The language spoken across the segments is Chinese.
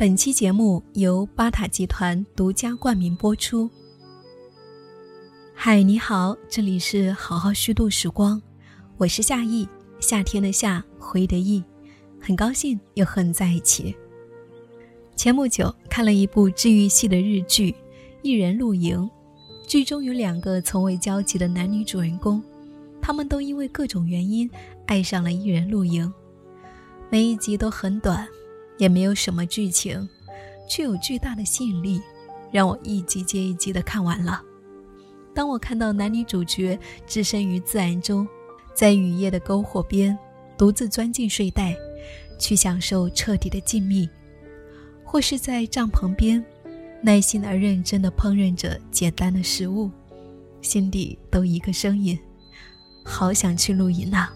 本期节目由巴塔集团独家冠名播出。嗨，你好，这里是好好虚度时光，我是夏意，夏天的夏，回忆的意，很高兴又和你在一起。前不久看了一部治愈系的日剧《一人露营》，剧中有两个从未交集的男女主人公，他们都因为各种原因爱上了一人露营。每一集都很短。也没有什么剧情，却有巨大的吸引力，让我一集接一集的看完了。当我看到男女主角置身于自然中，在雨夜的篝火边独自钻进睡袋，去享受彻底的静谧，或是在帐篷边耐心而认真的烹饪着简单的食物，心底都一个声音：好想去露营啊！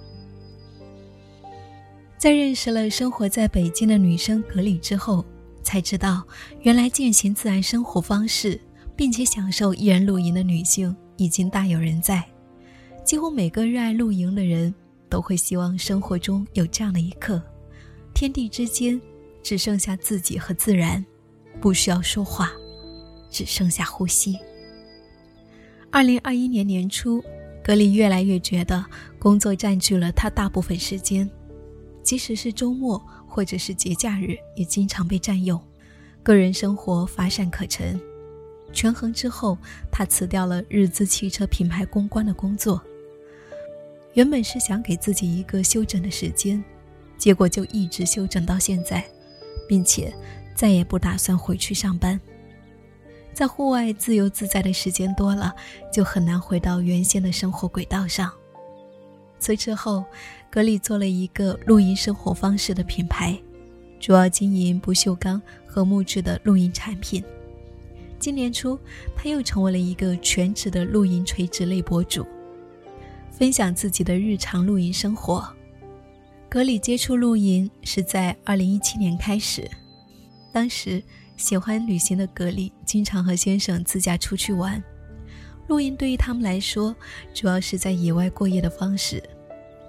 在认识了生活在北京的女生格里之后，才知道，原来践行自然生活方式，并且享受一人露营的女性已经大有人在。几乎每个热爱露营的人，都会希望生活中有这样的一刻：天地之间只剩下自己和自然，不需要说话，只剩下呼吸。二零二一年年初，格里越来越觉得工作占据了他大部分时间。即使是周末或者是节假日，也经常被占用，个人生活乏善可陈。权衡之后，他辞掉了日资汽车品牌公关的工作。原本是想给自己一个休整的时间，结果就一直休整到现在，并且再也不打算回去上班。在户外自由自在的时间多了，就很难回到原先的生活轨道上。辞职后。格里做了一个露营生活方式的品牌，主要经营不锈钢和木质的露营产品。今年初，他又成为了一个全职的露营垂直类博主，分享自己的日常露营生活。格里接触露营是在2017年开始，当时喜欢旅行的格里经常和先生自驾出去玩。露营对于他们来说，主要是在野外过夜的方式。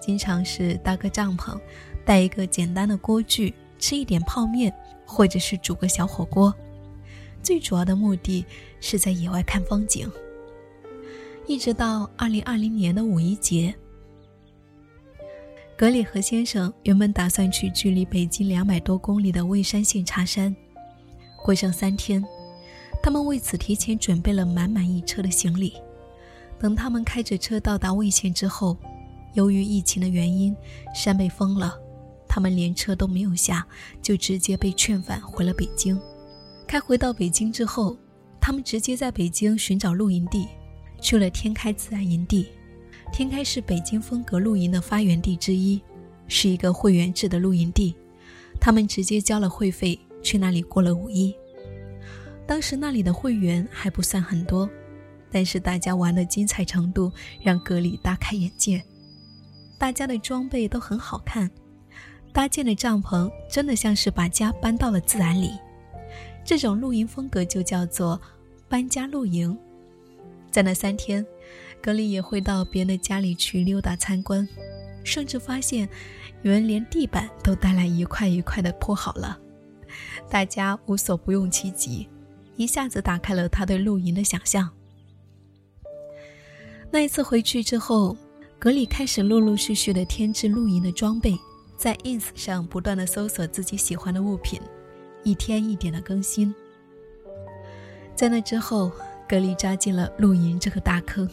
经常是搭个帐篷，带一个简单的锅具，吃一点泡面，或者是煮个小火锅。最主要的目的是在野外看风景。一直到二零二零年的五一节，格里和先生原本打算去距离北京两百多公里的蔚山县茶山，过上三天。他们为此提前准备了满满一车的行李。等他们开着车到达蔚县之后。由于疫情的原因，山被封了，他们连车都没有下，就直接被劝返回了北京。开回到北京之后，他们直接在北京寻找露营地，去了天开自然营地。天开是北京风格露营的发源地之一，是一个会员制的露营地。他们直接交了会费去那里过了五一。当时那里的会员还不算很多，但是大家玩的精彩程度让格里大开眼界。大家的装备都很好看，搭建的帐篷真的像是把家搬到了自然里。这种露营风格就叫做搬家露营。在那三天，格里也会到别人的家里去溜达参观，甚至发现有人连地板都带来一块一块的铺好了。大家无所不用其极，一下子打开了他对露营的想象。那一次回去之后。格里开始陆陆续续的添置露营的装备，在 ins 上不断的搜索自己喜欢的物品，一天一点的更新。在那之后，格里扎进了露营这个大坑，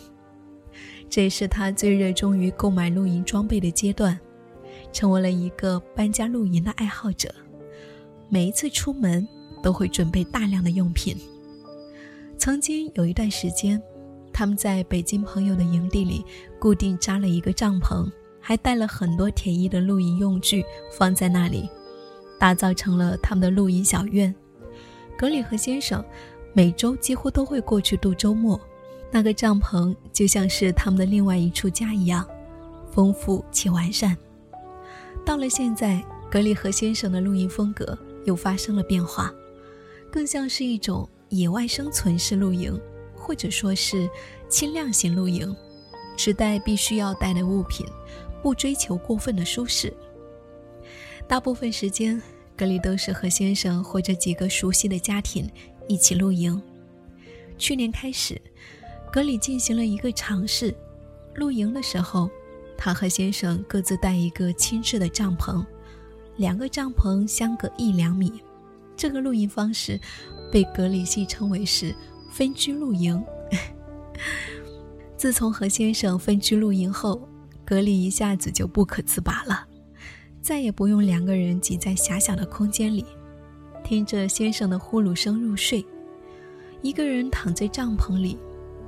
这也是他最热衷于购买露营装备的阶段，成为了一个搬家露营的爱好者。每一次出门都会准备大量的用品。曾经有一段时间。他们在北京朋友的营地里固定扎了一个帐篷，还带了很多便宜的露营用具放在那里，打造成了他们的露营小院。格里和先生每周几乎都会过去度周末，那个帐篷就像是他们的另外一处家一样，丰富且完善。到了现在，格里和先生的露营风格又发生了变化，更像是一种野外生存式露营。或者说是轻量型露营，只带必须要带的物品，不追求过分的舒适。大部分时间，格里都是和先生或者几个熟悉的家庭一起露营。去年开始，格里进行了一个尝试。露营的时候，他和先生各自带一个轻质的帐篷，两个帐篷相隔一两米。这个露营方式被格里戏称为是分居露营。自从和先生分居露营后，格里一下子就不可自拔了。再也不用两个人挤在狭小的空间里，听着先生的呼噜声入睡。一个人躺在帐篷里，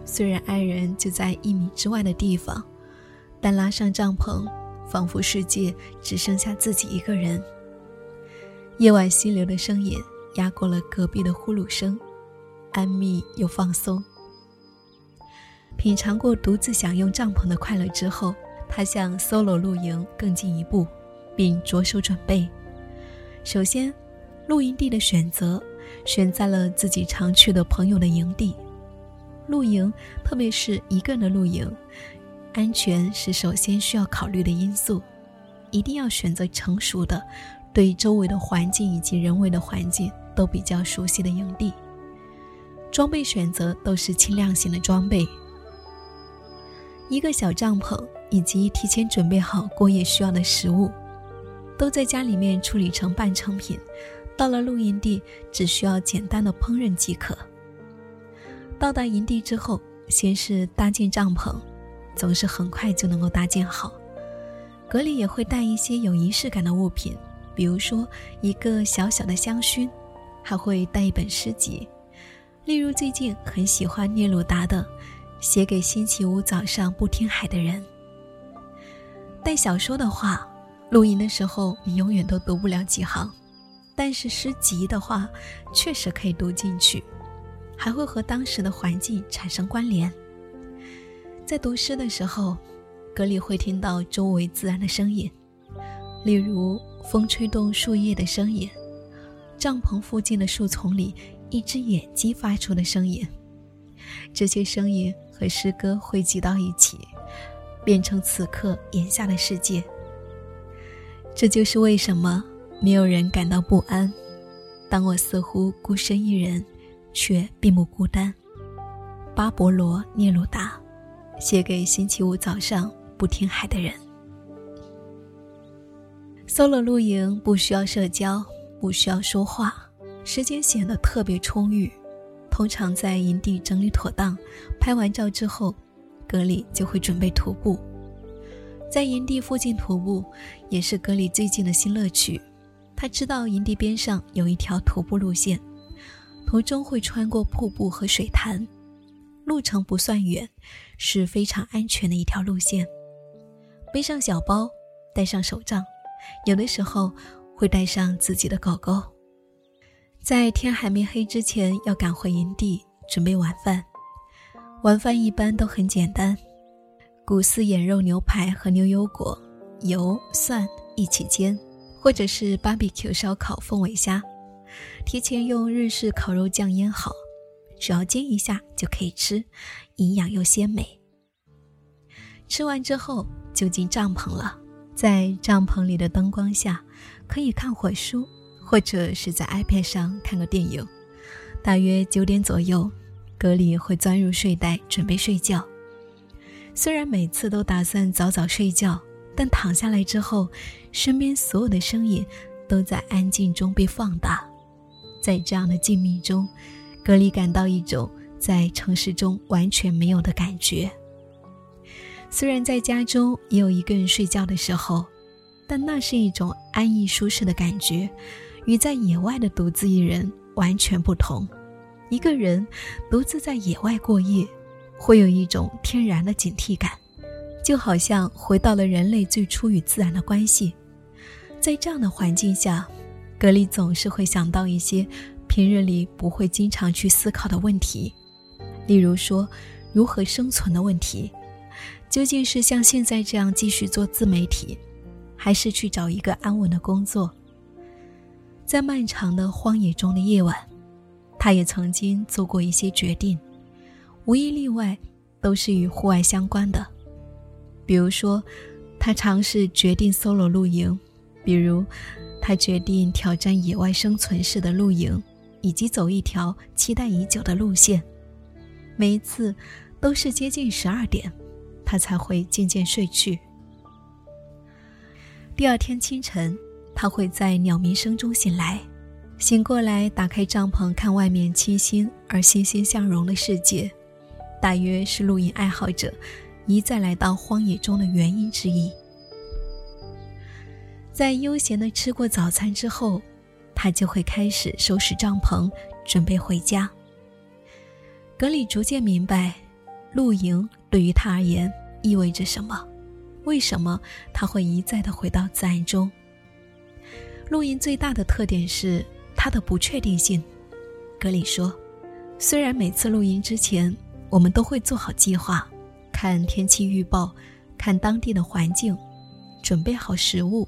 虽然爱人就在一米之外的地方，但拉上帐篷，仿佛世界只剩下自己一个人。夜晚溪流的声音压过了隔壁的呼噜声，安谧又放松。品尝过独自享用帐篷的快乐之后，他向 solo 露营更进一步。并着手准备。首先，露营地的选择选在了自己常去的朋友的营地。露营，特别是一个人的露营，安全是首先需要考虑的因素。一定要选择成熟的，对周围的环境以及人为的环境都比较熟悉的营地。装备选择都是轻量型的装备，一个小帐篷以及提前准备好过夜需要的食物。都在家里面处理成半成品，到了露营地只需要简单的烹饪即可。到达营地之后，先是搭建帐篷，总是很快就能够搭建好。格里也会带一些有仪式感的物品，比如说一个小小的香薰，还会带一本诗集，例如最近很喜欢聂鲁达的《写给星期五早上不听海的人》。带小说的话。露营的时候，你永远都读不了几行，但是诗集的话，确实可以读进去，还会和当时的环境产生关联。在读诗的时候，格里会听到周围自然的声音，例如风吹动树叶的声音，帐篷附近的树丛里一只野鸡发出的声音。这些声音和诗歌汇集到一起，变成此刻眼下的世界。这就是为什么没有人感到不安。当我似乎孤身一人，却并不孤单。巴勃罗·聂鲁达，写给星期五早上不听海的人。solo 露营不需要社交，不需要说话，时间显得特别充裕。通常在营地整理妥当，拍完照之后，格里就会准备徒步。在营地附近徒步，也是格里最近的新乐趣。他知道营地边上有一条徒步路线，途中会穿过瀑布和水潭，路程不算远，是非常安全的一条路线。背上小包，带上手杖，有的时候会带上自己的狗狗。在天还没黑之前，要赶回营地准备晚饭。晚饭一般都很简单。古丝眼肉牛排和牛油果、油蒜一起煎，或者是 barbecue 烧烤凤尾虾，提前用日式烤肉酱腌好，只要煎一下就可以吃，营养又鲜美。吃完之后就进帐篷了，在帐篷里的灯光下，可以看会书，或者是在 iPad 上看个电影。大约九点左右，格里会钻入睡袋准备睡觉。虽然每次都打算早早睡觉，但躺下来之后，身边所有的声音都在安静中被放大。在这样的静谧中，格里感到一种在城市中完全没有的感觉。虽然在家中也有一个人睡觉的时候，但那是一种安逸舒适的感觉，与在野外的独自一人完全不同。一个人独自在野外过夜。会有一种天然的警惕感，就好像回到了人类最初与自然的关系。在这样的环境下，格里总是会想到一些平日里不会经常去思考的问题，例如说如何生存的问题。究竟是像现在这样继续做自媒体，还是去找一个安稳的工作？在漫长的荒野中的夜晚，他也曾经做过一些决定。无一例外，都是与户外相关的。比如说，他尝试决定 solo 露营；比如，他决定挑战野外生存式的露营，以及走一条期待已久的路线。每一次都是接近十二点，他才会渐渐睡去。第二天清晨，他会在鸟鸣声中醒来。醒过来，打开帐篷，看外面清新而欣欣向荣的世界，大约是露营爱好者一再来到荒野中的原因之一。在悠闲的吃过早餐之后，他就会开始收拾帐篷，准备回家。格里逐渐明白，露营对于他而言意味着什么，为什么他会一再的回到自然中。露营最大的特点是。它的不确定性，格里说：“虽然每次露营之前，我们都会做好计划，看天气预报，看当地的环境，准备好食物。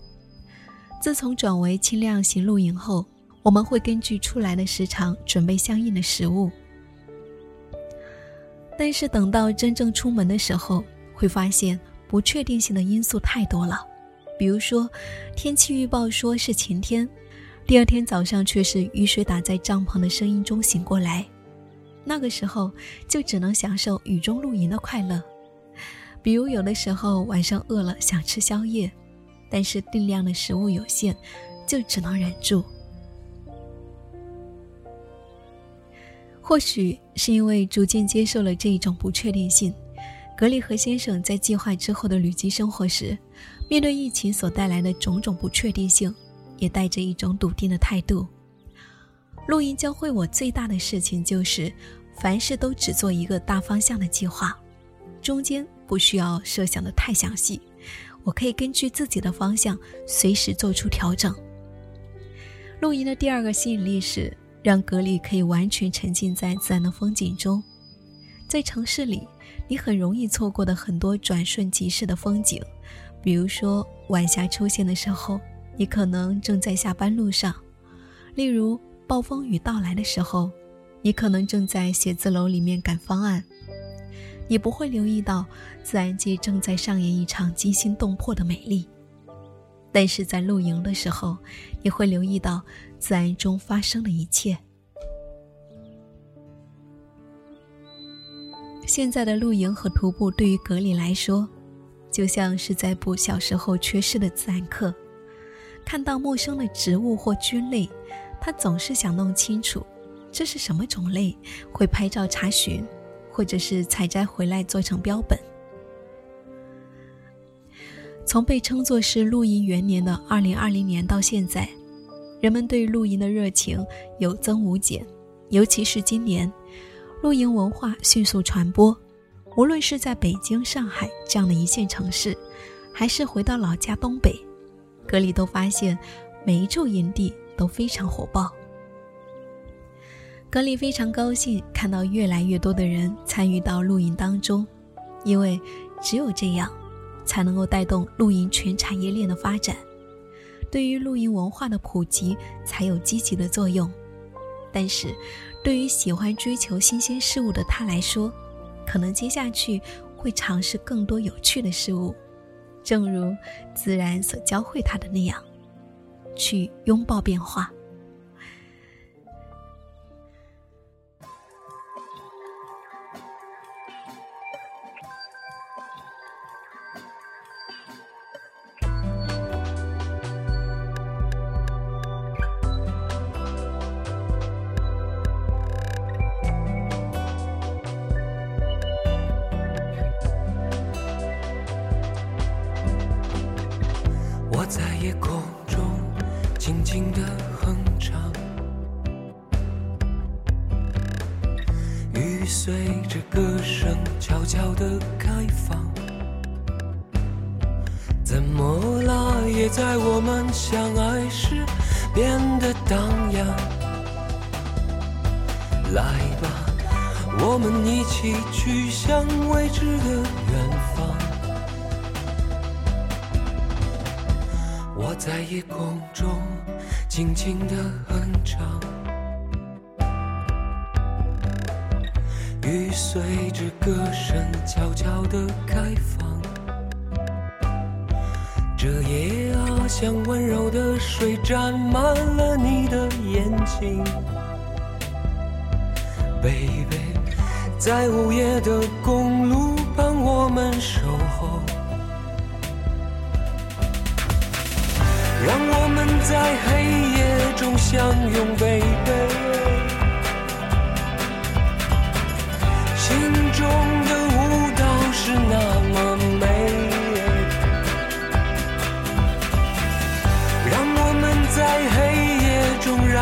自从转为轻量型露营后，我们会根据出来的时长准备相应的食物。但是等到真正出门的时候，会发现不确定性的因素太多了，比如说，天气预报说是晴天。”第二天早上却是雨水打在帐篷的声音中醒过来，那个时候就只能享受雨中露营的快乐。比如有的时候晚上饿了想吃宵夜，但是定量的食物有限，就只能忍住。或许是因为逐渐接受了这一种不确定性，格里和先生在计划之后的旅居生活时，面对疫情所带来的种种不确定性。也带着一种笃定的态度。露营教会我最大的事情就是，凡事都只做一个大方向的计划，中间不需要设想的太详细，我可以根据自己的方向随时做出调整。露营的第二个吸引力是，让格里可以完全沉浸在自然的风景中。在城市里，你很容易错过的很多转瞬即逝的风景，比如说晚霞出现的时候。你可能正在下班路上，例如暴风雨到来的时候，你可能正在写字楼里面赶方案，你不会留意到自然界正在上演一场惊心动魄的美丽。但是在露营的时候，你会留意到自然中发生的一切。现在的露营和徒步对于格里来说，就像是在补小时候缺失的自然课。看到陌生的植物或菌类，他总是想弄清楚这是什么种类，会拍照查询，或者是采摘回来做成标本。从被称作是露营元年的2020年到现在，人们对露营的热情有增无减，尤其是今年，露营文化迅速传播，无论是在北京、上海这样的一线城市，还是回到老家东北。格里都发现，每一处营地都非常火爆。格里非常高兴看到越来越多的人参与到露营当中，因为只有这样，才能够带动露营全产业链的发展，对于露营文化的普及才有积极的作用。但是，对于喜欢追求新鲜事物的他来说，可能接下去会尝试更多有趣的事物。正如自然所教会他的那样，去拥抱变化。在我们相爱时变得荡漾。来吧，我们一起去向未知的远方。我在夜空中轻轻的哼唱，雨随着歌声悄悄地开放。像温柔的水沾满了你的眼睛，baby，在午夜的公路旁我们守候，让我们在黑夜中相拥，baby，心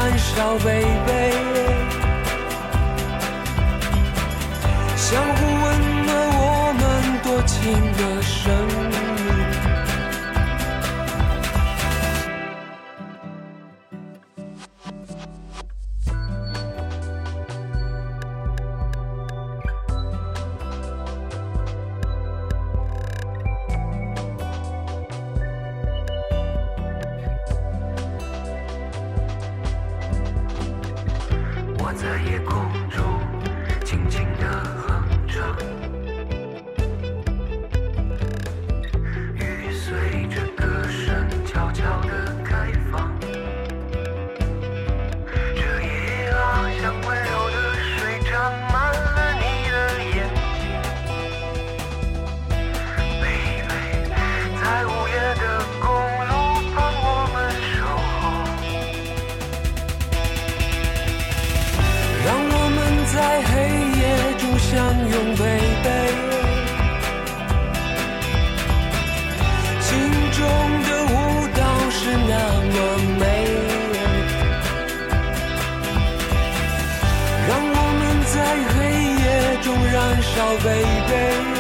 燃烧，baby，相互温暖，我们多情的在夜空中。相拥 baby，心中的舞蹈是那么美，让我们在黑夜中燃烧，baby。